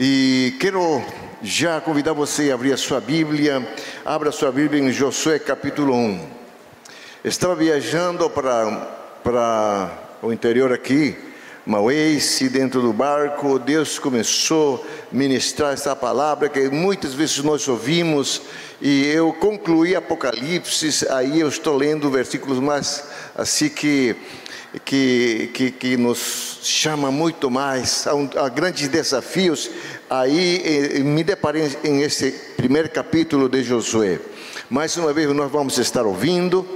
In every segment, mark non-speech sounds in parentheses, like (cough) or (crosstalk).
E quero já convidar você a abrir a sua Bíblia. Abra a sua Bíblia em Josué capítulo 1. Estava viajando para, para o interior aqui, Maués, dentro do barco. Deus começou a ministrar essa palavra que muitas vezes nós ouvimos. E eu concluí Apocalipse, aí eu estou lendo versículos mais assim que que, que, que nos chama muito mais, há, há grandes desafios. Aí eh, me deparei em esse primeiro capítulo de Josué. Mais uma vez nós vamos estar ouvindo.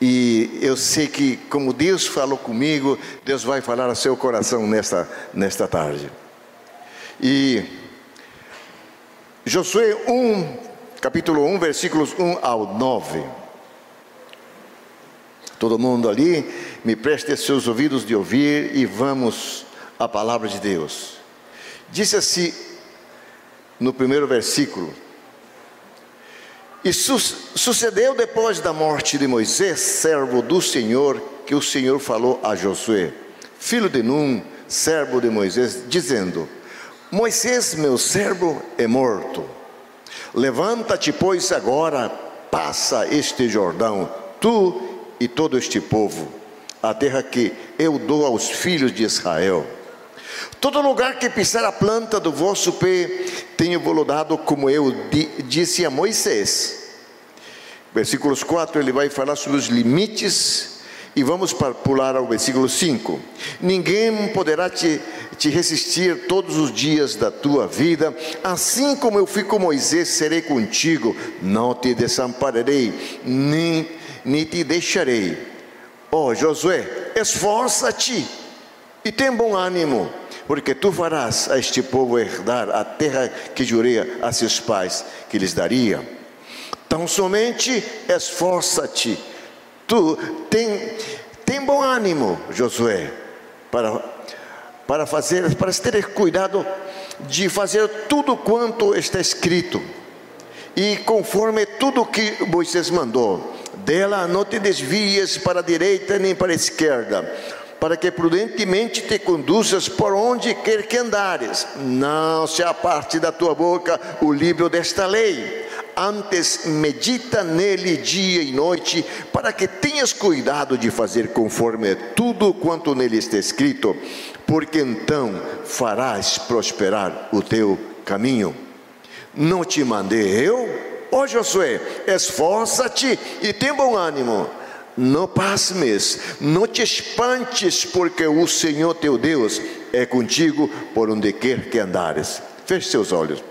E eu sei que, como Deus falou comigo, Deus vai falar ao seu coração nesta, nesta tarde. E Josué 1, capítulo 1, versículos 1 ao 9. Todo mundo ali, me preste seus ouvidos de ouvir e vamos à palavra de Deus. Disse assim no primeiro versículo: E su sucedeu depois da morte de Moisés, servo do Senhor, que o Senhor falou a Josué, filho de Num, servo de Moisés, dizendo: Moisés, meu servo, é morto. Levanta-te, pois, agora, passa este Jordão, tu e todo este povo, a terra que eu dou aos filhos de Israel. Todo lugar que pisar a planta do vosso pé, tenho vos dado, como eu disse a Moisés. Versículos 4, ele vai falar sobre os limites, e vamos pular ao versículo 5. Ninguém poderá te, te resistir todos os dias da tua vida, assim como eu fui com Moisés, serei contigo, não te desampararei, nem nem te deixarei. Oh, Josué, esforça-te e tem bom ânimo, porque tu farás a este povo herdar a terra que jurei a seus pais que lhes daria. Tão somente esforça-te. Tu tem, tem bom ânimo, Josué, para, para fazer, para ter cuidado de fazer tudo quanto está escrito e conforme tudo que Moisés mandou dela não te desvies para a direita nem para a esquerda, para que prudentemente te conduzas por onde quer que andares. Não se aparte da tua boca o livro desta lei. Antes medita nele dia e noite, para que tenhas cuidado de fazer conforme tudo quanto nele está escrito, porque então farás prosperar o teu caminho. Não te mandei eu? Ó Josué, esforça-te e tem bom ânimo. Não pasmes, não te espantes, porque o Senhor teu Deus é contigo por onde quer que andares. Feche seus olhos.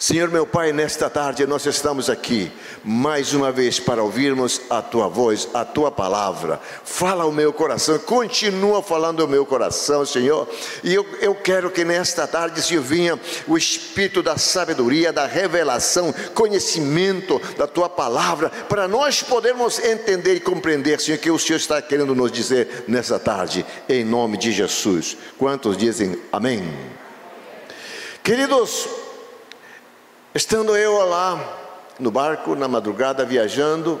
Senhor meu Pai, nesta tarde nós estamos aqui mais uma vez para ouvirmos a tua voz, a tua palavra. Fala o meu coração, continua falando o meu coração, Senhor. E eu, eu quero que nesta tarde, Senhor, venha o espírito da sabedoria, da revelação, conhecimento da tua palavra, para nós podermos entender e compreender, Senhor, o que o Senhor está querendo nos dizer nesta tarde, em nome de Jesus. Quantos dizem amém? Queridos, Estando eu lá no barco, na madrugada, viajando,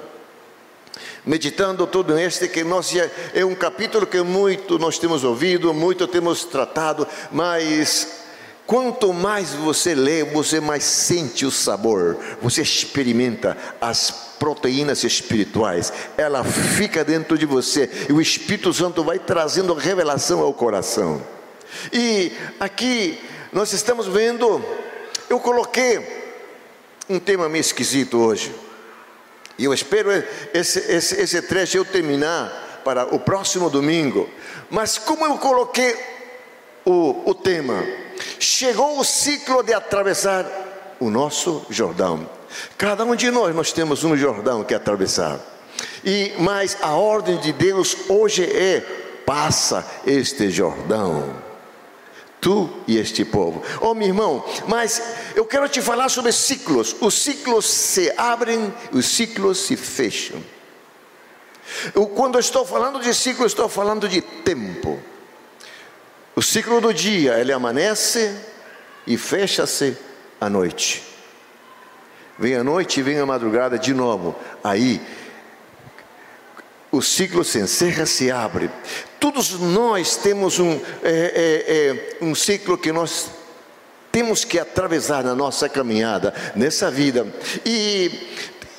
meditando tudo este que nós é um capítulo que muito nós temos ouvido, muito temos tratado, mas quanto mais você lê, você mais sente o sabor, você experimenta as proteínas espirituais, ela fica dentro de você e o Espírito Santo vai trazendo revelação ao coração. E aqui nós estamos vendo, eu coloquei um tema meio esquisito hoje. E eu espero esse, esse, esse trecho eu terminar para o próximo domingo. Mas como eu coloquei o, o tema, chegou o ciclo de atravessar o nosso Jordão. Cada um de nós nós temos um Jordão que atravessar. E mas a ordem de Deus hoje é passa este Jordão tu e este povo. Oh, meu irmão, mas eu quero te falar sobre ciclos. Os ciclos se abrem, os ciclos se fecham. Eu, quando eu estou falando de ciclo, estou falando de tempo. O ciclo do dia, ele amanece e fecha-se à noite. Vem a noite vem a madrugada de novo. Aí o ciclo se encerra, se abre. Todos nós temos um, é, é, é, um ciclo que nós temos que atravessar na nossa caminhada, nessa vida. E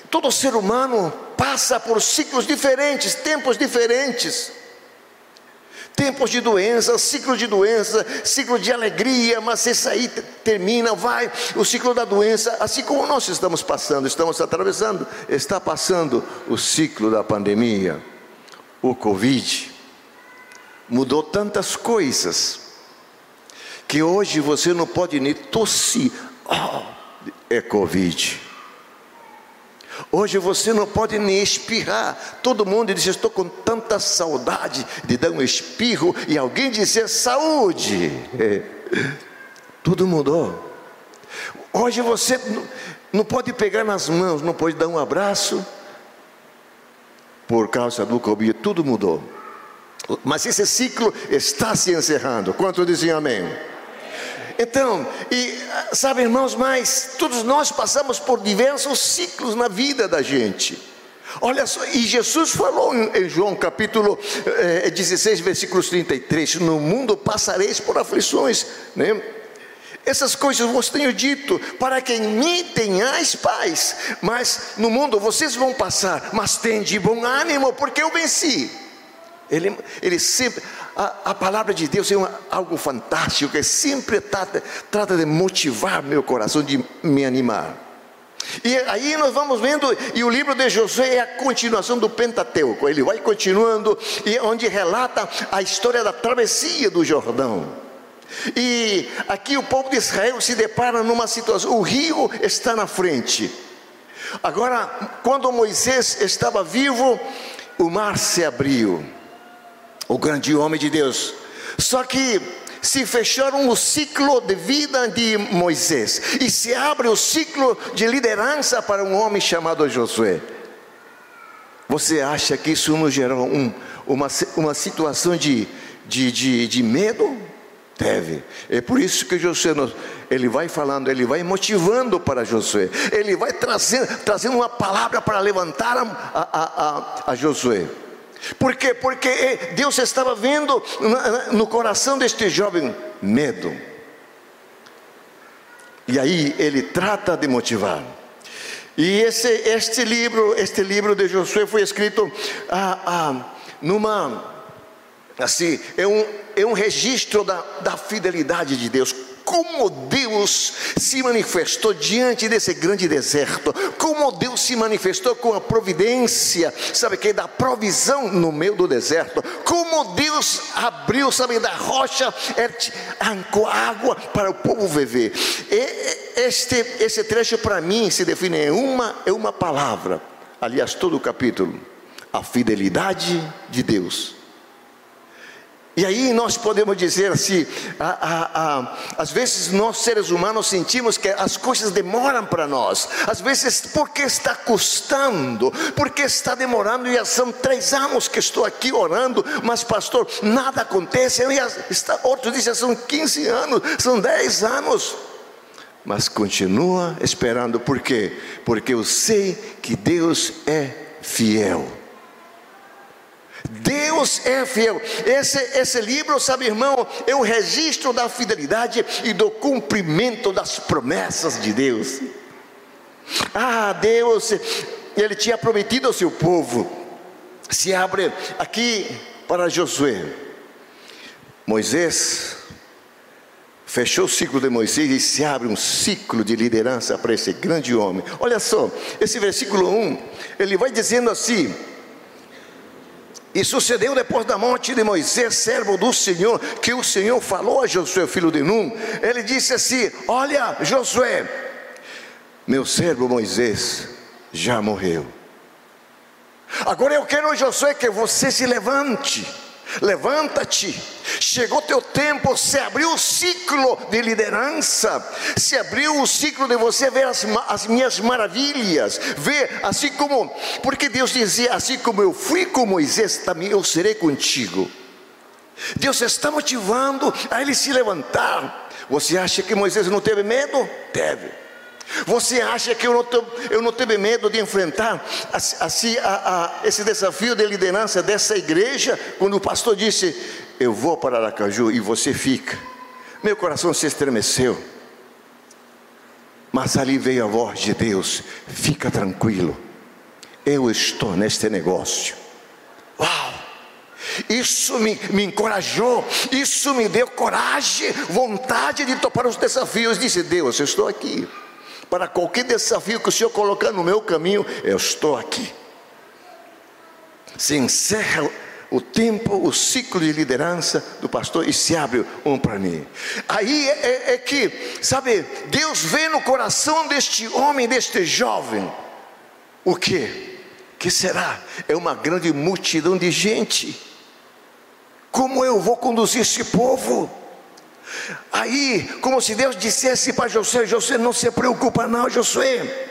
todo ser humano passa por ciclos diferentes, tempos diferentes. Tempos de doença, ciclo de doença, ciclo de alegria, mas isso aí termina, vai o ciclo da doença, assim como nós estamos passando, estamos atravessando, está passando o ciclo da pandemia, o Covid. Mudou tantas coisas que hoje você não pode nem tossir, oh, é Covid. Hoje você não pode nem espirrar. Todo mundo diz: Estou com tanta saudade de dar um espirro e alguém dizer saúde. É. Tudo mudou. Hoje você não pode pegar nas mãos, não pode dar um abraço. Por causa do Covid, tudo mudou. Mas esse ciclo está se encerrando. Quanto dizem amém? Então, e sabe, irmãos, mas todos nós passamos por diversos ciclos na vida da gente. Olha só, e Jesus falou em João capítulo eh, 16, versículos 33: No mundo passareis por aflições, né? Essas coisas vos tenho dito, para que em mim tenhais paz, mas no mundo vocês vão passar, mas tende bom ânimo, porque eu venci. Ele, ele sempre, a, a palavra de Deus é uma, algo fantástico, que sempre trata, trata de motivar meu coração, de me animar. E aí nós vamos vendo, e o livro de Josué é a continuação do Pentateuco, ele vai continuando, e onde relata a história da travessia do Jordão. E aqui o povo de Israel se depara numa situação, o rio está na frente. Agora, quando Moisés estava vivo, o mar se abriu o grande homem de Deus. Só que se fecharam o ciclo de vida de Moisés e se abre o ciclo de liderança para um homem chamado Josué. Você acha que isso nos gerou um, uma, uma situação de, de, de, de medo? Deve. É por isso que Josué, ele vai falando, ele vai motivando para Josué, ele vai trazendo, trazendo uma palavra para levantar a, a, a, a Josué. Por quê? Porque eh, Deus estava vendo no coração deste jovem medo. E aí ele trata de motivar. E esse, este livro, este livro de Josué foi escrito ah, ah, numa assim, é um, é um registro da, da fidelidade de Deus como Deus se manifestou diante desse grande deserto, como Deus se manifestou com a providência, sabe que da provisão no meio do deserto, como Deus abriu, sabe, da rocha, arrancou água para o povo viver. E este, esse trecho para mim se define em uma, em uma palavra, aliás, todo o capítulo: a fidelidade de Deus e aí nós podemos dizer assim: a, a, a, às vezes nós seres humanos sentimos que as coisas demoram para nós, às vezes porque está custando, porque está demorando, e já são três anos que estou aqui orando, mas pastor, nada acontece, está, outros dizem são 15 anos, são 10 anos, mas continua esperando, por quê? Porque eu sei que Deus é fiel. Deus é fiel. Esse, esse livro, sabe, irmão, é o registro da fidelidade e do cumprimento das promessas de Deus. Ah, Deus, Ele tinha prometido ao seu povo. Se abre aqui para Josué. Moisés fechou o ciclo de Moisés e se abre um ciclo de liderança para esse grande homem. Olha só, esse versículo 1, ele vai dizendo assim: e sucedeu depois da morte de Moisés, servo do Senhor, que o Senhor falou a Josué, filho de Num. Ele disse assim: Olha, Josué, meu servo Moisés já morreu. Agora eu quero, Josué, que você se levante Levanta-te, chegou teu tempo, se abriu o ciclo de liderança, se abriu o ciclo de você ver as, as minhas maravilhas, ver assim como, porque Deus dizia: assim como eu fui com Moisés, também eu serei contigo. Deus está motivando a ele se levantar. Você acha que Moisés não teve medo? Teve. Você acha que eu não, eu não tive medo de enfrentar assim, a, a, esse desafio de liderança dessa igreja? Quando o pastor disse: Eu vou para Aracaju e você fica. Meu coração se estremeceu. Mas ali veio a voz de Deus: Fica tranquilo, eu estou neste negócio. Uau! Isso me, me encorajou, isso me deu coragem, vontade de topar os desafios. Disse: Deus, eu estou aqui para qualquer desafio que o Senhor colocar no meu caminho, eu estou aqui. Se encerra o tempo, o ciclo de liderança do pastor e se abre um para mim. Aí é, é, é, que, sabe, Deus vê no coração deste homem, deste jovem, o que? Que será? É uma grande multidão de gente. Como eu vou conduzir esse povo? Aí, como se Deus dissesse para José: José, não se preocupa, não, Josué.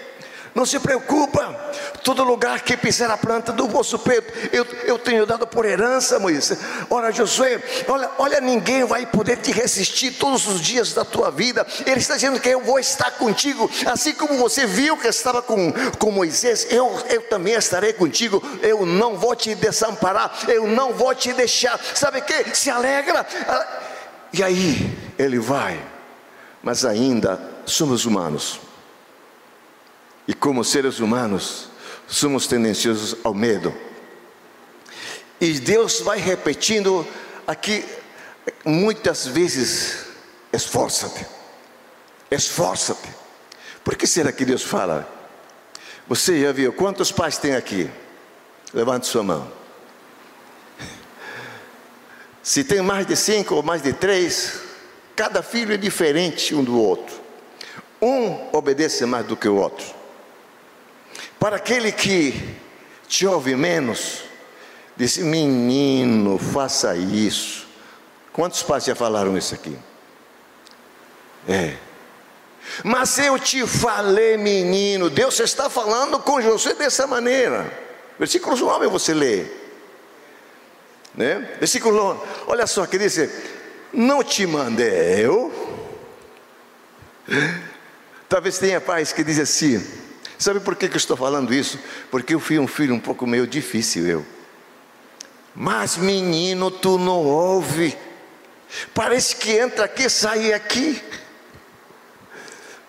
Não se preocupa, todo lugar que pisar a planta do vosso peito, eu, eu tenho dado por herança, Moisés. Ora, Josué, olha, olha, ninguém vai poder te resistir todos os dias da tua vida. Ele está dizendo que eu vou estar contigo, assim como você viu que estava com, com Moisés, eu, eu também estarei contigo. Eu não vou te desamparar, eu não vou te deixar. Sabe o que? Se alegra. E aí ele vai, mas ainda somos humanos. E como seres humanos, somos tendenciosos ao medo. E Deus vai repetindo aqui muitas vezes: esforça-te, esforça-te. Por que será que Deus fala? Você já viu quantos pais tem aqui? Levante sua mão. Se tem mais de cinco ou mais de três, cada filho é diferente um do outro. Um obedece mais do que o outro. Para aquele que te ouve menos, disse: Menino, faça isso. Quantos pais já falaram isso aqui? É. Mas eu te falei, menino, Deus está falando com você dessa maneira. Versículo 9 você lê. Né? Versículo, olha só que diz: Não te mandei eu. Talvez tenha pais que dizem assim: Sabe por que, que eu estou falando isso? Porque eu fui um filho um pouco meio difícil, eu. Mas menino, tu não ouve. Parece que entra aqui, sai aqui.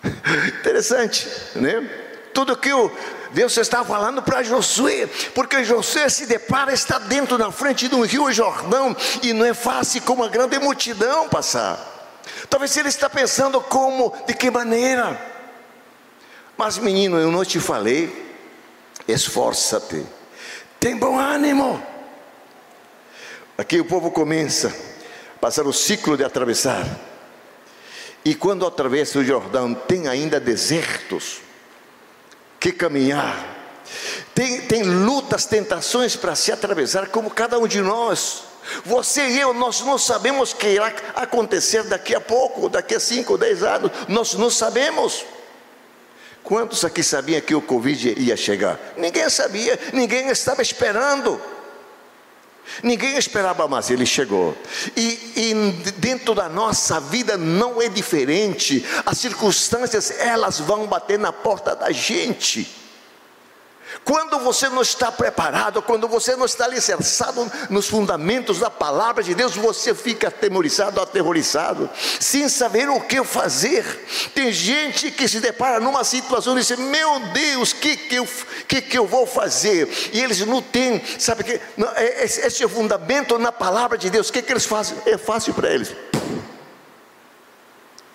(laughs) Interessante, né? Tudo que o Deus está falando para Josué, porque Josué se depara, está dentro na frente de um rio Jordão, e não é fácil com uma grande multidão passar. Talvez ele está pensando como, de que maneira. Mas menino, eu não te falei, esforça-te, tem bom ânimo. Aqui o povo começa a passar o ciclo de atravessar. E quando atravessa o Jordão, tem ainda desertos que caminhar. Tem, tem lutas, tentações para se atravessar, como cada um de nós. Você e eu, nós não sabemos o que irá acontecer daqui a pouco, daqui a 5 ou 10 anos, nós não sabemos. Quantos aqui sabiam que o Covid ia chegar? Ninguém sabia, ninguém estava esperando. Ninguém esperava mais, ele chegou. E, e, dentro da nossa vida não é diferente. As circunstâncias, elas vão bater na porta da gente. Quando você não está preparado, quando você não está alicerçado nos fundamentos da palavra de Deus, você fica atemorizado, aterrorizado, sem saber o que fazer. Tem gente que se depara numa situação e diz: Meu Deus, o que, que, eu, que, que eu vou fazer? E eles não têm, sabe que é, esse fundamento na palavra de Deus, o que, que eles fazem? É fácil para eles.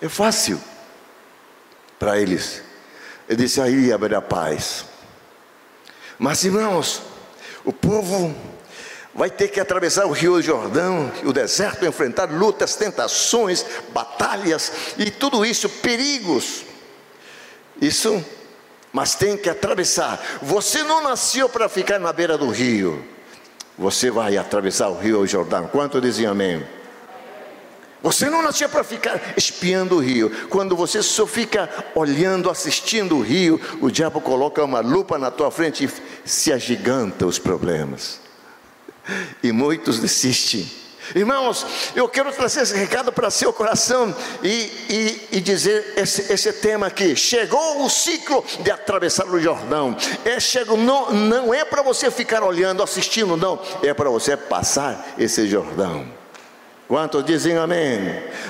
É fácil para eles. Ele disse: Aí haverá paz. Mas irmãos, o povo vai ter que atravessar o Rio Jordão, o deserto, enfrentar lutas, tentações, batalhas e tudo isso, perigos. Isso, mas tem que atravessar. Você não nasceu para ficar na beira do rio. Você vai atravessar o Rio Jordão. Quanto dizem amém? Você não nasceu para ficar espiando o rio. Quando você só fica olhando, assistindo o rio, o diabo coloca uma lupa na tua frente e se agiganta os problemas. E muitos desistem. Irmãos, eu quero trazer esse recado para seu coração e, e, e dizer esse, esse, tema aqui. Chegou o ciclo de atravessar o Jordão. É, chego, não, não é para você ficar olhando, assistindo, não. É para você passar esse Jordão. Quantos dizem amém?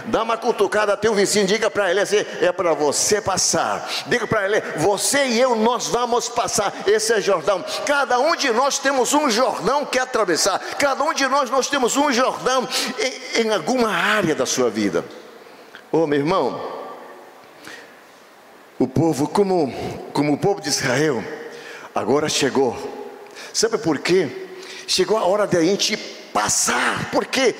Dá uma cutucada a teu vizinho, diga para ele assim: é para você passar. Diga para ele: você e eu, nós vamos passar. Esse é Jordão. Cada um de nós temos um Jordão que atravessar. Cada um de nós, nós temos um Jordão em, em alguma área da sua vida. Oh, meu irmão, o povo, como, como o povo de Israel, agora chegou. Sabe por quê? Chegou a hora de a gente passar. Por quê?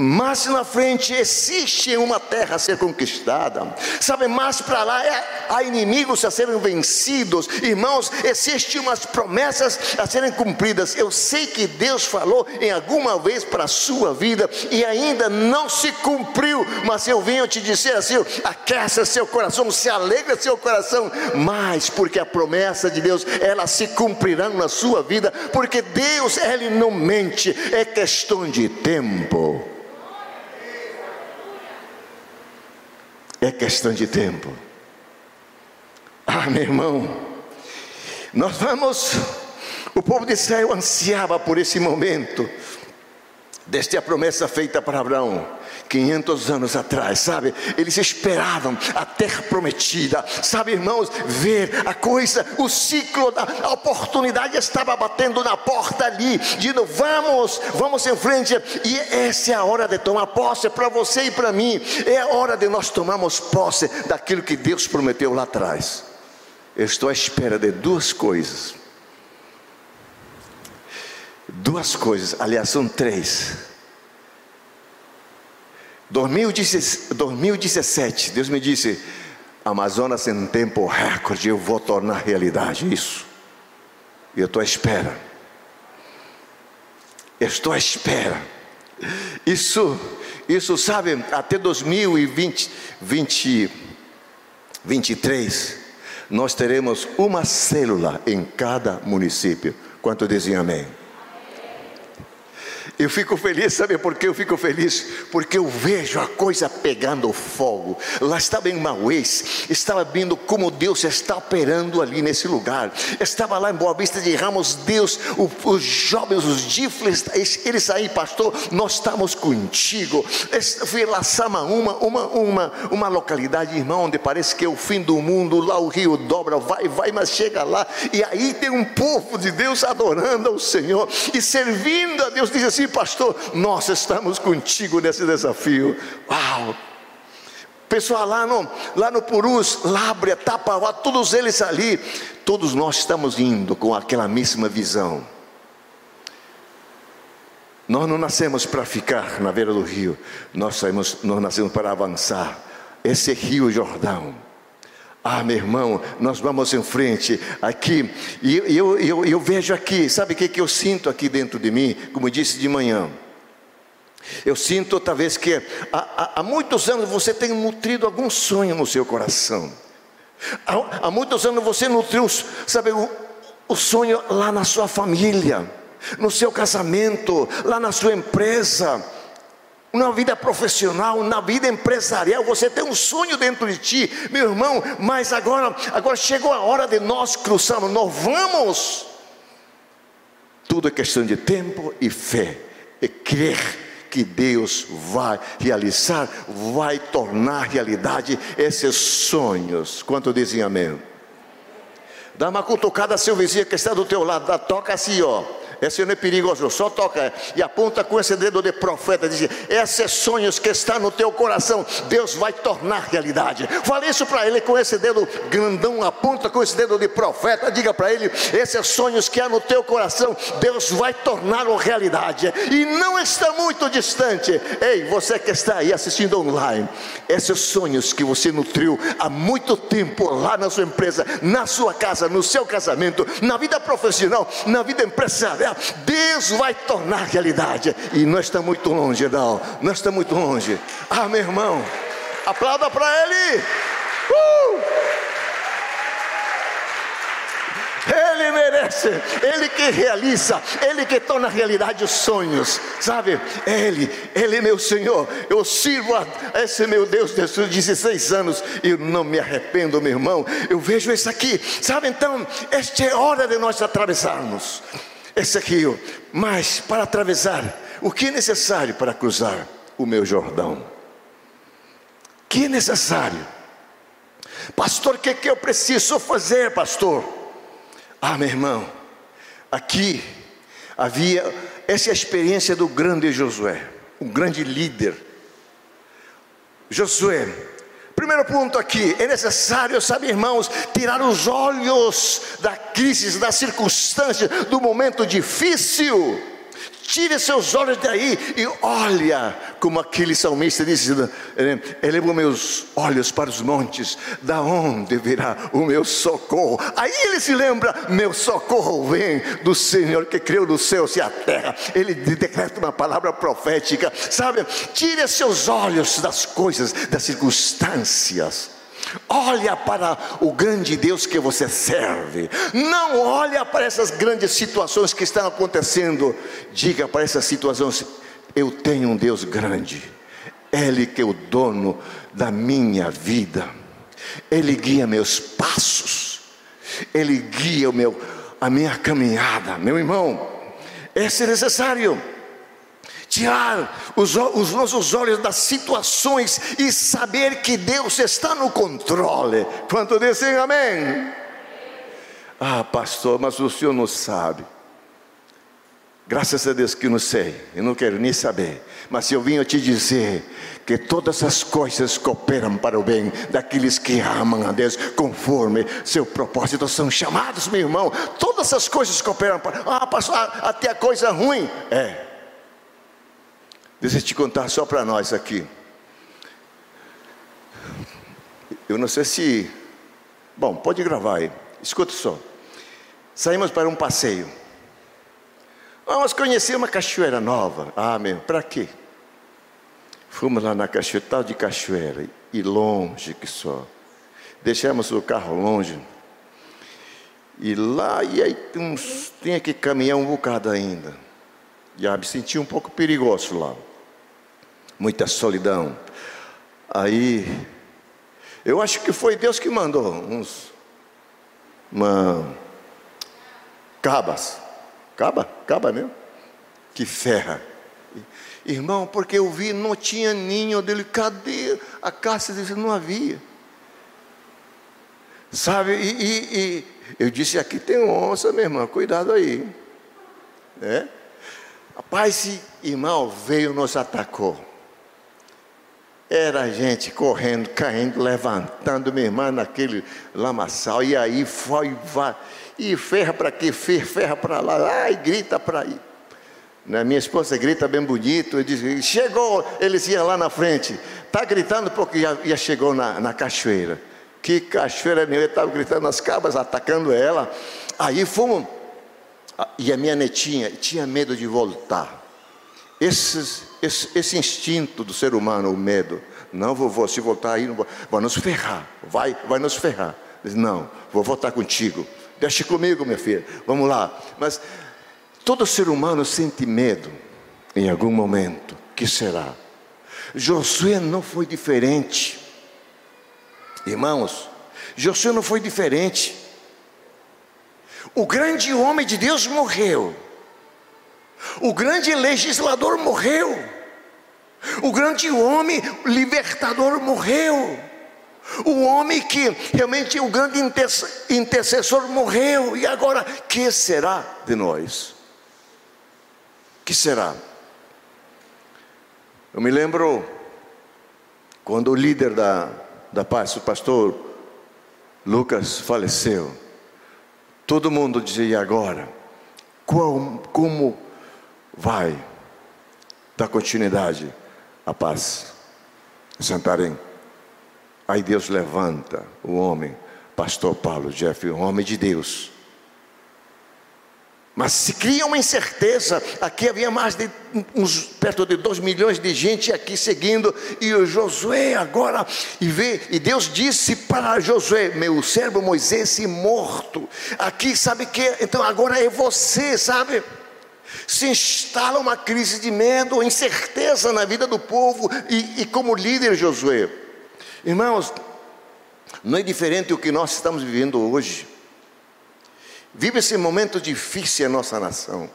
Mais na frente existe uma terra a ser conquistada, sabe, mais para lá é, há inimigos a serem vencidos, irmãos, existem umas promessas a serem cumpridas. Eu sei que Deus falou em alguma vez para a sua vida e ainda não se cumpriu, mas eu venho te dizer assim: aqueça seu coração, se alegra seu coração, mas porque a promessa de Deus ela se cumprirá na sua vida, porque Deus ele não mente, é questão de tempo. É questão de tempo. Ah, meu irmão, nós vamos. O povo de Israel ansiava por esse momento, desde a promessa feita para Abraão. 500 anos atrás, sabe? Eles esperavam a terra prometida, sabe, irmãos, ver a coisa, o ciclo da oportunidade estava batendo na porta ali, dizendo: vamos, vamos em frente, e essa é a hora de tomar posse para você e para mim, é a hora de nós tomarmos posse daquilo que Deus prometeu lá atrás. Eu estou à espera de duas coisas. Duas coisas, aliás, são três 2017, Deus me disse: Amazonas em tempo recorde, eu vou tornar realidade isso. E eu estou à espera. Eu estou à espera. Isso, isso sabe, até 2020, 20, 23, nós teremos uma célula em cada município. Quanto dizem amém? Eu fico feliz, sabe por que eu fico feliz? Porque eu vejo a coisa pegando fogo. Lá estava em Mauês, estava vendo como Deus está operando ali nesse lugar. Estava lá em Boa Vista de Ramos, Deus, os jovens, os difles, eles aí, pastor, nós estamos contigo. Fui lá, Sama, uma, uma, uma, uma localidade, irmão, onde parece que é o fim do mundo, lá o rio dobra, vai, vai, mas chega lá, e aí tem um povo de Deus adorando ao Senhor e servindo a Deus, diz assim, pastor, nós estamos contigo nesse desafio. Uau! Pessoal lá no, lá no Purus, Lábrea, Tapavá, todos eles ali, todos nós estamos indo com aquela mesma visão. Nós não nascemos para ficar na beira do rio, nós, saímos, nós nascemos para avançar. Esse é rio Jordão. Ah, meu irmão, nós vamos em frente aqui. E eu, eu, eu vejo aqui, sabe o que, que eu sinto aqui dentro de mim? Como disse de manhã. Eu sinto talvez que há, há, há muitos anos você tem nutrido algum sonho no seu coração. Há, há muitos anos você nutriu, sabe, o, o sonho lá na sua família, no seu casamento, lá na sua empresa na vida profissional, na vida empresarial, você tem um sonho dentro de ti, meu irmão, mas agora, agora chegou a hora de nós cruzarmos, nós vamos. Tudo é questão de tempo e fé, e crer que Deus vai realizar, vai tornar realidade esses sonhos. Quanto dizem amém? Dá uma cutucada a seu vizinho que está do teu lado, dá, toca assim, ó. Esse não é perigoso, só toca e aponta com esse dedo de profeta, diz: esses sonhos que estão no teu coração, Deus vai tornar realidade. Fale isso para ele com esse dedo grandão, aponta com esse dedo de profeta, diga para ele: esses sonhos que há no teu coração, Deus vai torná-lo realidade. E não está muito distante. Ei, você que está aí assistindo online, esses sonhos que você nutriu há muito tempo lá na sua empresa, na sua casa, no seu casamento, na vida profissional, na vida empresarial Deus vai tornar realidade. E nós estamos muito longe, não. Nós estamos muito longe. Ah, meu irmão, aplauda para Ele. Uh! Ele merece, Ele que realiza, Ele que torna realidade os sonhos, sabe? Ele, Ele é meu Senhor. Eu sirvo a esse meu Deus desde os 16 anos e não me arrependo, meu irmão. Eu vejo isso aqui, sabe? Então, esta é hora de nós atravessarmos esse rio, mas para atravessar, o que é necessário para cruzar o meu Jordão? O que é necessário? Pastor, o que, que eu preciso fazer, pastor? Ah, meu irmão, aqui havia essa é experiência do grande Josué, um grande líder. Josué, primeiro ponto aqui, é necessário, sabe, irmãos, tirar os olhos da crise, da circunstância, do momento difícil. Tire seus olhos daí e olha, como aquele salmista disse: Elevo meus olhos para os montes, da onde virá o meu socorro? Aí ele se lembra: Meu socorro vem do Senhor que criou os céus e a terra. Ele decreta uma palavra profética, sabe? Tire seus olhos das coisas, das circunstâncias Olha para o grande Deus que você serve. Não olha para essas grandes situações que estão acontecendo. Diga para essas situações: eu tenho um Deus grande. Ele que é o dono da minha vida. Ele guia meus passos. Ele guia o meu a minha caminhada, meu irmão. Esse é necessário tirar os, os, nossos olhos das situações e saber que Deus está no controle. Quanto dizem amém? Ah, pastor, mas o senhor não sabe. Graças a Deus que não sei, eu não quero nem saber. Mas eu vim te dizer que todas as coisas cooperam para o bem daqueles que amam a Deus conforme seu propósito são chamados, meu irmão. Todas as coisas cooperam para. Ah, pastor, até a coisa ruim. É, Deixa eu te contar só para nós aqui. Eu não sei se. Bom, pode gravar aí. Escuta só. Saímos para um passeio. Vamos conhecer uma cachoeira nova. Ah, meu, para quê? Fomos lá na cachoeira, tal de cachoeira, e longe que só. Deixamos o carro longe. E lá, e aí uns, tinha que caminhar um bocado ainda. Já me senti um pouco perigoso lá muita solidão. Aí, eu acho que foi Deus que mandou uns uma cabas, caba, caba mesmo, que ferra. Irmão, porque eu vi, não tinha ninho dele, cadê a caça? Disse, não havia. Sabe, e, e, e, eu disse, aqui tem onça, minha irmã, cuidado aí. É? Rapaz, esse irmão veio nos atacou. Era a gente correndo, caindo, levantando, minha irmã, naquele lamaçal. E aí foi, vai, e ferra para aqui, ferra, para lá, ai, grita para aí. Né? Minha esposa grita bem bonito, diz, chegou, eles iam lá na frente. Está gritando porque já, já chegou na, na cachoeira. Que cachoeira nenhuma, ele estava gritando nas cabras, atacando ela. Aí fomos, e a minha netinha tinha medo de voltar. Esses esse, esse, instinto do ser humano, o medo. Não, vovô, se voltar aí, vai nos ferrar, vai, vai nos ferrar. Não, vou voltar contigo. Deixe comigo, minha filha. Vamos lá. Mas todo ser humano sente medo em algum momento. Que será? Josué não foi diferente. Irmãos, Josué não foi diferente. O grande homem de Deus morreu. O grande legislador morreu. O grande homem libertador morreu. O homem que realmente o grande intercessor morreu. E agora, que será de nós? Que será? Eu me lembro quando o líder da, da paz, o pastor Lucas, faleceu. Todo mundo dizia: agora? Como vai dar continuidade à paz Santarém. Aí Deus levanta o homem, pastor Paulo Jeff, um homem de Deus. Mas se cria uma incerteza. Aqui havia mais de uns perto de dois milhões de gente aqui seguindo, e o Josué agora, e vê, e Deus disse para Josué: Meu servo Moisés morto. Aqui sabe que, então agora é você, sabe? Se instala uma crise de medo, incerteza na vida do povo, e, e como líder, Josué, irmãos, não é diferente o que nós estamos vivendo hoje. Vive esse momento difícil a nossa nação.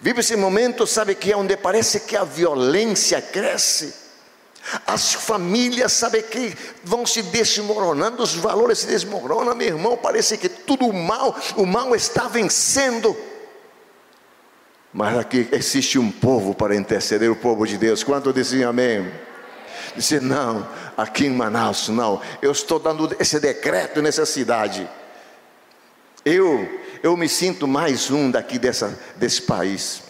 Vive esse momento, sabe que é onde parece que a violência cresce. As famílias, sabe que vão se desmoronando, os valores se desmoronam, meu irmão, parece que tudo o mal, o mal está vencendo. Mas aqui existe um povo para interceder, o povo de Deus. Quanto dizem amém? Disse, não, aqui em Manaus, não. Eu estou dando esse decreto nessa cidade. Eu, eu me sinto mais um daqui dessa, desse país.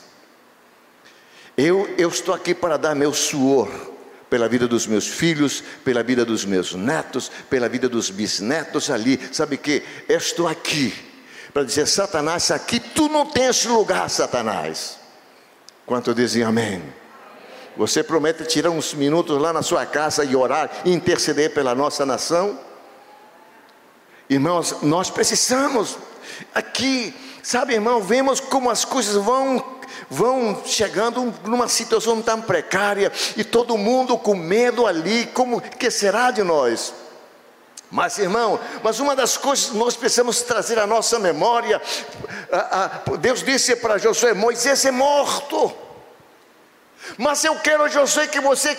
Eu, eu estou aqui para dar meu suor pela vida dos meus filhos, pela vida dos meus netos, pela vida dos bisnetos ali. Sabe que eu estou aqui para dizer: Satanás, aqui tu não tens lugar, Satanás. Quanto dizem amém? Você promete tirar uns minutos lá na sua casa e orar e interceder pela nossa nação? Irmãos, nós precisamos aqui, sabe, irmão, vemos como as coisas vão vão chegando numa situação tão precária e todo mundo com medo ali, como que será de nós? Mas irmão, mas uma das coisas que nós precisamos trazer à nossa memória, a, a, Deus disse para Josué: Moisés é morto. Mas eu quero, Josué, que você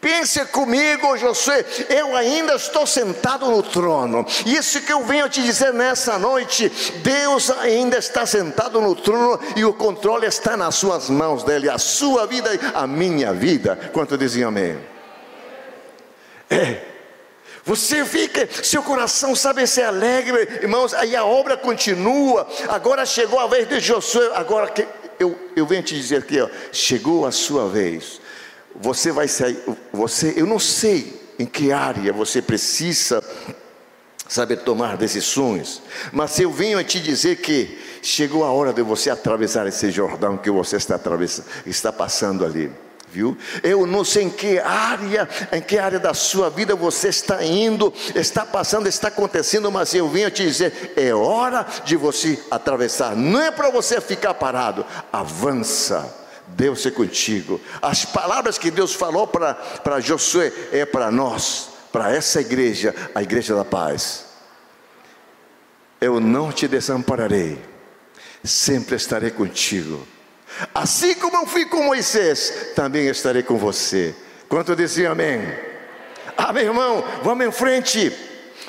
Pense comigo, Josué, eu ainda estou sentado no trono. Isso que eu venho te dizer nessa noite, Deus ainda está sentado no trono e o controle está nas suas mãos dele, a sua vida e a minha vida. Quanto diziam amém? É. Você fica, seu coração sabe ser alegre, irmãos. Aí a obra continua. Agora chegou a vez de Josué. Agora que eu, eu venho te dizer aqui, ó, chegou a sua vez você vai sair, você, eu não sei em que área você precisa saber tomar decisões, mas eu venho a te dizer que chegou a hora de você atravessar esse Jordão que você está atravessando, está passando ali. Viu? Eu não sei em que área, em que área da sua vida você está indo, está passando, está acontecendo, mas eu venho te dizer, é hora de você atravessar. Não é para você ficar parado, avança Deus é contigo. As palavras que Deus falou para Josué é para nós, para essa igreja, a igreja da paz. Eu não te desampararei, sempre estarei contigo. Assim como eu fui com Moisés, também estarei com você. Quanto dizia amém? Meu irmão, vamos em frente.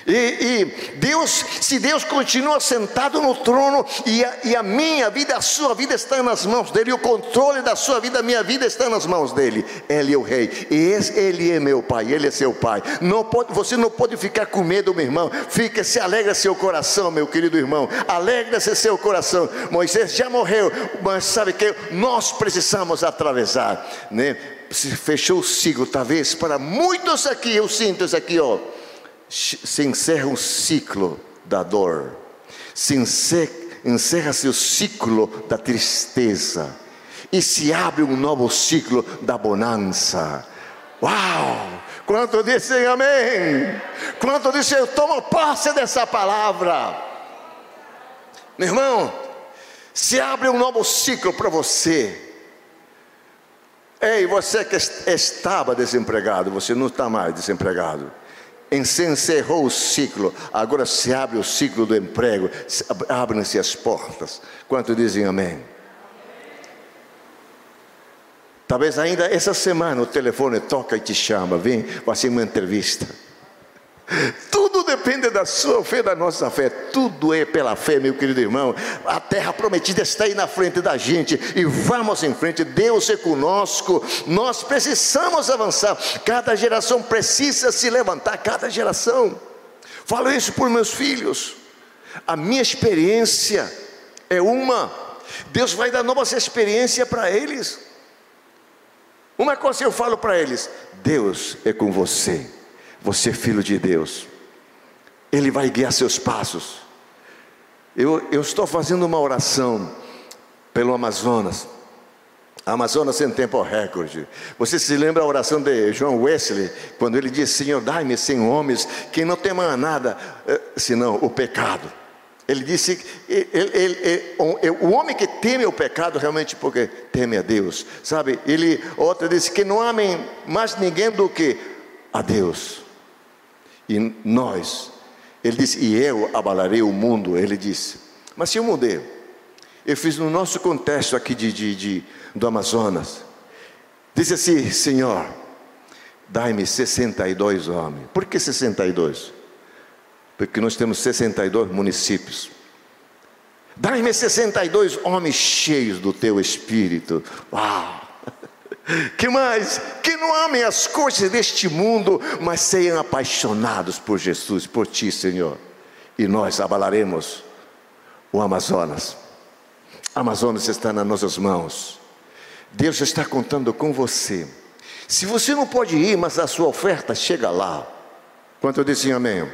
E, e, Deus, se Deus continua sentado no trono e a, e a, minha vida, a sua vida está nas mãos dele, o controle da sua vida, a minha vida está nas mãos dele. Ele é o rei, e esse, ele é meu pai, ele é seu pai. Não pode, você não pode ficar com medo, meu irmão. Fica, se alegra seu coração, meu querido irmão. Alegra-se seu coração. Moisés já morreu, mas sabe que nós precisamos atravessar, né? Fechou o ciclo, talvez para muitos aqui, eu sinto isso aqui, ó se encerra um ciclo da dor, se encerra-se o ciclo da tristeza e se abre um novo ciclo da bonança. Uau! Quanto dizem amém? Quanto dizem eu tomo posse dessa palavra? Meu irmão, se abre um novo ciclo para você. Ei, você que estava desempregado, você não está mais desempregado se encerrou o ciclo, agora se abre o ciclo do emprego, abrem-se as portas. Quanto dizem amém? Talvez ainda essa semana o telefone toca e te chama, vem fazer uma entrevista. (laughs) Tudo depende da sua fé, da nossa fé. Tudo é pela fé, meu querido irmão. A terra prometida está aí na frente da gente e vamos em frente. Deus é conosco. Nós precisamos avançar. Cada geração precisa se levantar. Cada geração. Falo isso por meus filhos. A minha experiência é uma. Deus vai dar novas experiências para eles. Uma coisa eu falo para eles: Deus é com você. Você é filho de Deus, Ele vai guiar seus passos. Eu, eu estou fazendo uma oração pelo Amazonas. Amazonas em tempo recorde. Você se lembra a oração de João Wesley, quando ele disse: Senhor, dai-me cem homens que não temam nada, eh, senão o pecado. Ele disse: ele, ele, ele, o homem que teme o pecado realmente porque teme a Deus, sabe? Ele, outra disse que não amem mais ninguém do que a Deus. E nós, ele disse: e eu abalarei o mundo. Ele disse: mas se eu mudei, eu fiz no nosso contexto aqui de, de, de do Amazonas. Disse assim: Senhor, dai-me 62 homens. Por que 62? Porque nós temos 62 municípios. Dai-me 62 homens cheios do teu espírito. Uau! Que mais? Que não amem as coisas deste mundo, mas sejam apaixonados por Jesus, por ti, Senhor. E nós abalaremos o Amazonas. Amazonas está nas nossas mãos. Deus está contando com você. Se você não pode ir, mas a sua oferta chega lá. Quanto eu disse amém?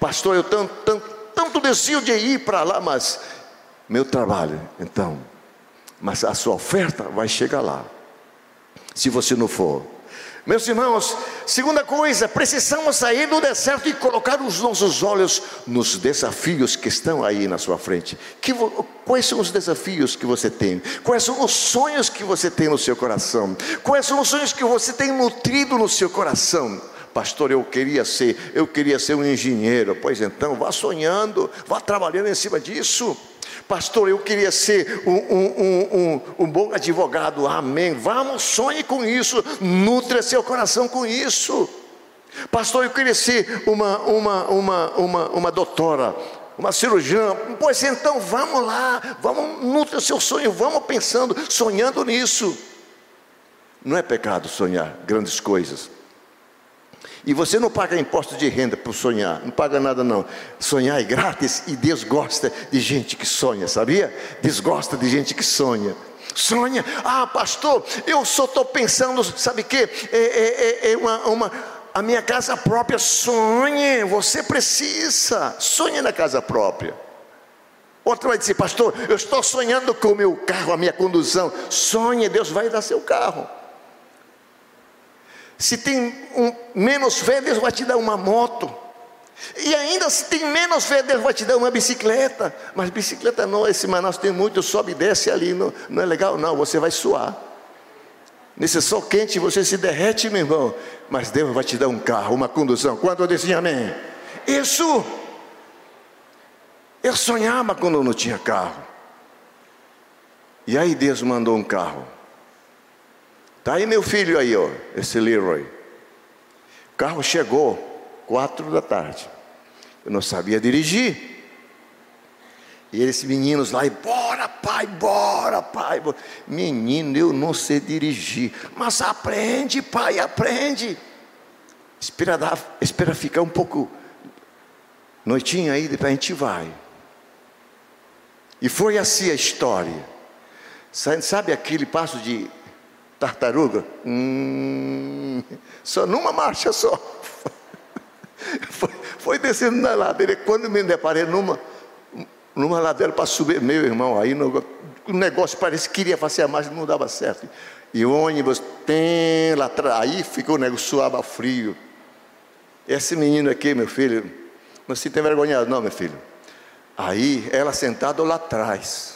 Pastor, eu tanto, tanto, tanto desejo de ir para lá, mas meu trabalho, então. Mas a sua oferta vai chegar lá. Se você não for, meus irmãos, segunda coisa, precisamos sair do deserto e colocar os nossos olhos nos desafios que estão aí na sua frente. Que, quais são os desafios que você tem? Quais são os sonhos que você tem no seu coração? Quais são os sonhos que você tem nutrido no seu coração? Pastor, eu queria ser, eu queria ser um engenheiro. Pois então, vá sonhando, vá trabalhando em cima disso. Pastor, eu queria ser um, um, um, um, bom advogado, amém. Vamos, sonhe com isso, nutre seu coração com isso. Pastor, eu queria ser uma, uma, uma, uma, uma doutora, uma cirurgiã. Pois então, vamos lá, vamos, nutre seu sonho, vamos pensando, sonhando nisso. Não é pecado sonhar grandes coisas. E você não paga imposto de renda por sonhar, não paga nada não. Sonhar é grátis e Deus gosta de gente que sonha, sabia? Deus gosta de gente que sonha. Sonha, ah, pastor, eu só estou pensando, sabe o que? É, é, é, é uma, uma, a minha casa própria. Sonhe, você precisa, sonhe na casa própria. Outro vai dizer, pastor, eu estou sonhando com o meu carro, a minha condução. Sonhe, Deus vai dar seu carro. Se tem um, menos fé, Deus vai te dar uma moto. E ainda se tem menos fé, Deus vai te dar uma bicicleta. Mas bicicleta não, esse Manaus tem muito, sobe e desce ali, não, não é legal não, você vai suar. Nesse sol quente você se derrete, meu irmão. Mas Deus vai te dar um carro, uma condução. Quando eu disse amém? Isso. Eu sonhava quando não tinha carro. E aí Deus mandou um carro. Tá aí meu filho aí, ó, esse Leroy. O carro chegou quatro da tarde. Eu não sabia dirigir. E esses meninos lá, e bora pai, bora pai. Menino, eu não sei dirigir. Mas aprende, pai, aprende. Espera, dar, espera ficar um pouco noitinha aí, depois a gente vai. E foi assim a história. Sabe aquele passo de tartaruga? Hum, só numa marcha só. (laughs) Foi, foi descendo na ladeira. Quando me deparei numa, numa ladeira para subir, meu irmão, aí no, o negócio parece que queria fazer a marcha, não dava certo. E o ônibus tem lá atrás, aí ficou o negócio, suava frio. Esse menino aqui, meu filho, não se tem vergonha, não, meu filho. Aí, ela sentada lá atrás.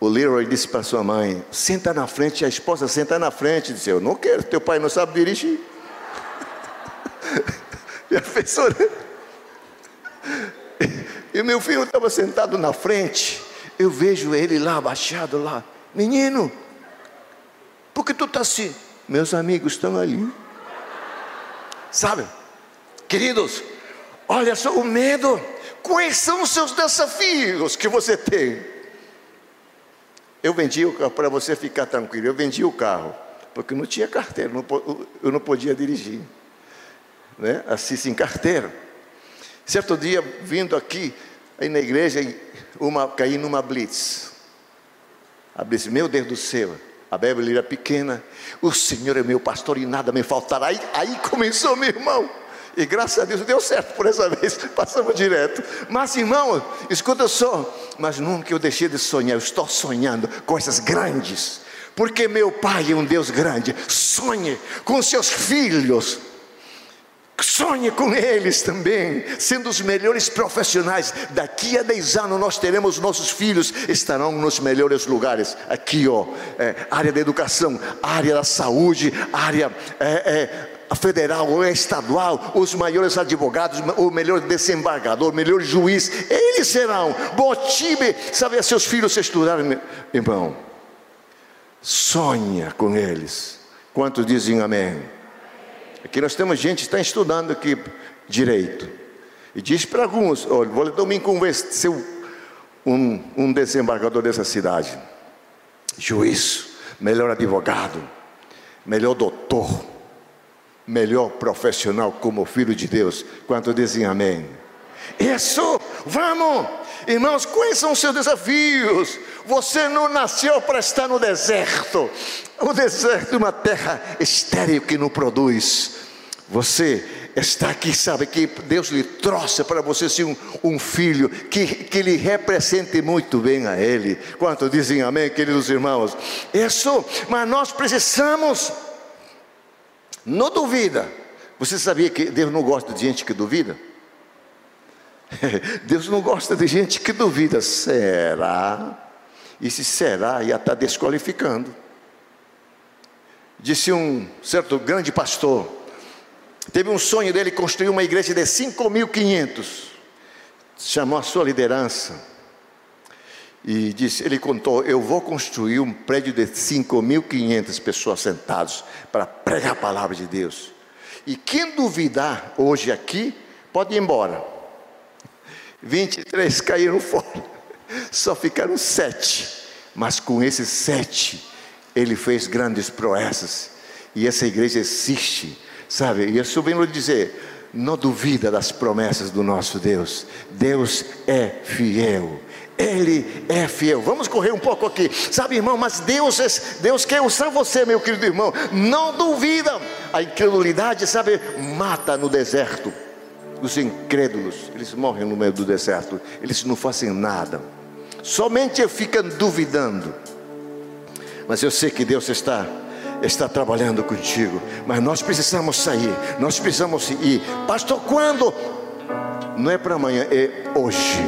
O Leroy disse para sua mãe: senta na frente, a esposa senta na frente. Disse: Eu não quero, teu pai não sabe dirigir. (laughs) e a professora. E meu filho estava sentado na frente. Eu vejo ele lá, abaixado lá. Menino, por que tu está assim? Meus amigos estão ali. Sabe? Queridos, olha só o medo. Quais são os seus desafios que você tem? Eu vendi o carro para você ficar tranquilo. Eu vendi o carro porque não tinha carteira, eu não podia dirigir, né? Assim sem carteira. Certo dia, vindo aqui aí na igreja, uma caí numa blitz. A blitz, meu Deus do céu, a Bíblia era pequena. O Senhor é meu pastor e nada me faltará. Aí, aí começou, meu irmão. E graças a Deus deu certo por essa (laughs) vez, passamos direto. Mas irmão, escuta só, mas nunca eu deixei de sonhar, eu estou sonhando coisas grandes, porque meu Pai é um Deus grande. Sonhe com seus filhos, sonhe com eles também, sendo os melhores profissionais. Daqui a 10 anos nós teremos nossos filhos, estarão nos melhores lugares. Aqui, ó, é, área da educação, área da saúde, área. É, é, federal ou estadual, os maiores advogados, o melhor desembargador, o melhor juiz, eles serão. Motive, sabe, seus filhos estudarem, irmão. Sonha com eles. Quantos dizem amém? Aqui nós temos gente que está estudando aqui direito. E diz para alguns: olha, vou domingo convencer um, um desembargador dessa cidade, juiz, melhor advogado, melhor doutor melhor profissional como filho de Deus. Quanto dizem amém? Isso, vamos, irmãos, quais são os seus desafios? Você não nasceu para estar no deserto, o deserto é uma terra estéril que não produz. Você está aqui, sabe que Deus lhe trouxe para você ser um, um, filho que, que lhe represente muito bem a Ele. Quanto dizem amém, queridos irmãos? Isso, mas nós precisamos não duvida. Você sabia que Deus não gosta de gente que duvida? (laughs) Deus não gosta de gente que duvida. Será? E se será, ia estar desqualificando. Disse um certo grande pastor, teve um sonho dele construir uma igreja de 5.500. Chamou a sua liderança e disse, ele contou, eu vou construir um prédio de 5.500 pessoas sentadas para pregar a palavra de Deus. E quem duvidar hoje aqui, pode ir embora. 23 caíram (laughs) fora, só ficaram sete. Mas com esses sete, ele fez grandes proezas. E essa igreja existe, sabe? E eu sou vendo dizer, não duvida das promessas do nosso Deus. Deus é fiel. Ele é fiel. Vamos correr um pouco aqui. Sabe, irmão, mas Deus, Deus quer usar você, meu querido irmão. Não duvida. A incredulidade, sabe, mata no deserto. Os incrédulos, eles morrem no meio do deserto. Eles não fazem nada. Somente ficam duvidando. Mas eu sei que Deus está está trabalhando contigo, mas nós precisamos sair, nós precisamos ir. Pastor, quando? Não é para amanhã, é hoje.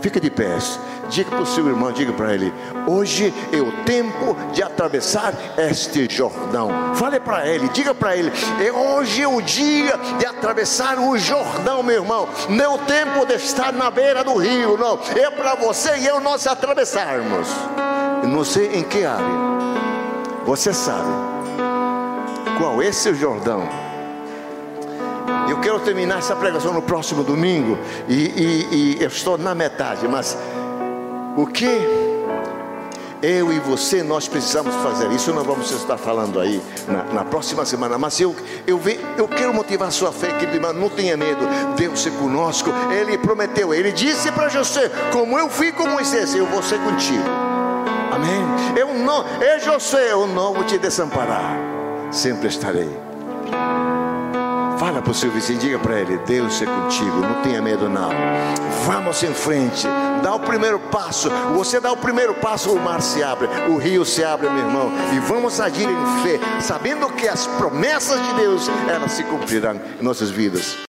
Fica de pés. Diga para o seu irmão, diga para ele: hoje é o tempo de atravessar este Jordão. Fale para ele, diga para ele: é hoje é o dia de atravessar o Jordão, meu irmão. Não é o tempo de estar na beira do rio, não. É para você e eu nós atravessarmos. Não sei em que área. Você sabe qual é esse Jordão? Eu quero terminar essa pregação no próximo domingo e, e, e eu estou na metade, mas o que eu e você nós precisamos fazer? Isso nós vamos estar falando aí na, na próxima semana. Mas eu, eu, ve, eu quero motivar sua fé, querido irmão. Não tenha medo, Deus é conosco. Ele prometeu, ele disse para José: Como eu fui com Moisés, eu vou ser contigo. Amém. Eu não, é José, eu não vou te desamparar. Sempre estarei. Fala para o seu vizinho, diga para ele: Deus é contigo, não tenha medo, não. Vamos em frente, dá o primeiro passo. Você dá o primeiro passo, o mar se abre, o rio se abre, meu irmão. E vamos agir em fé, sabendo que as promessas de Deus elas se cumprirão em nossas vidas.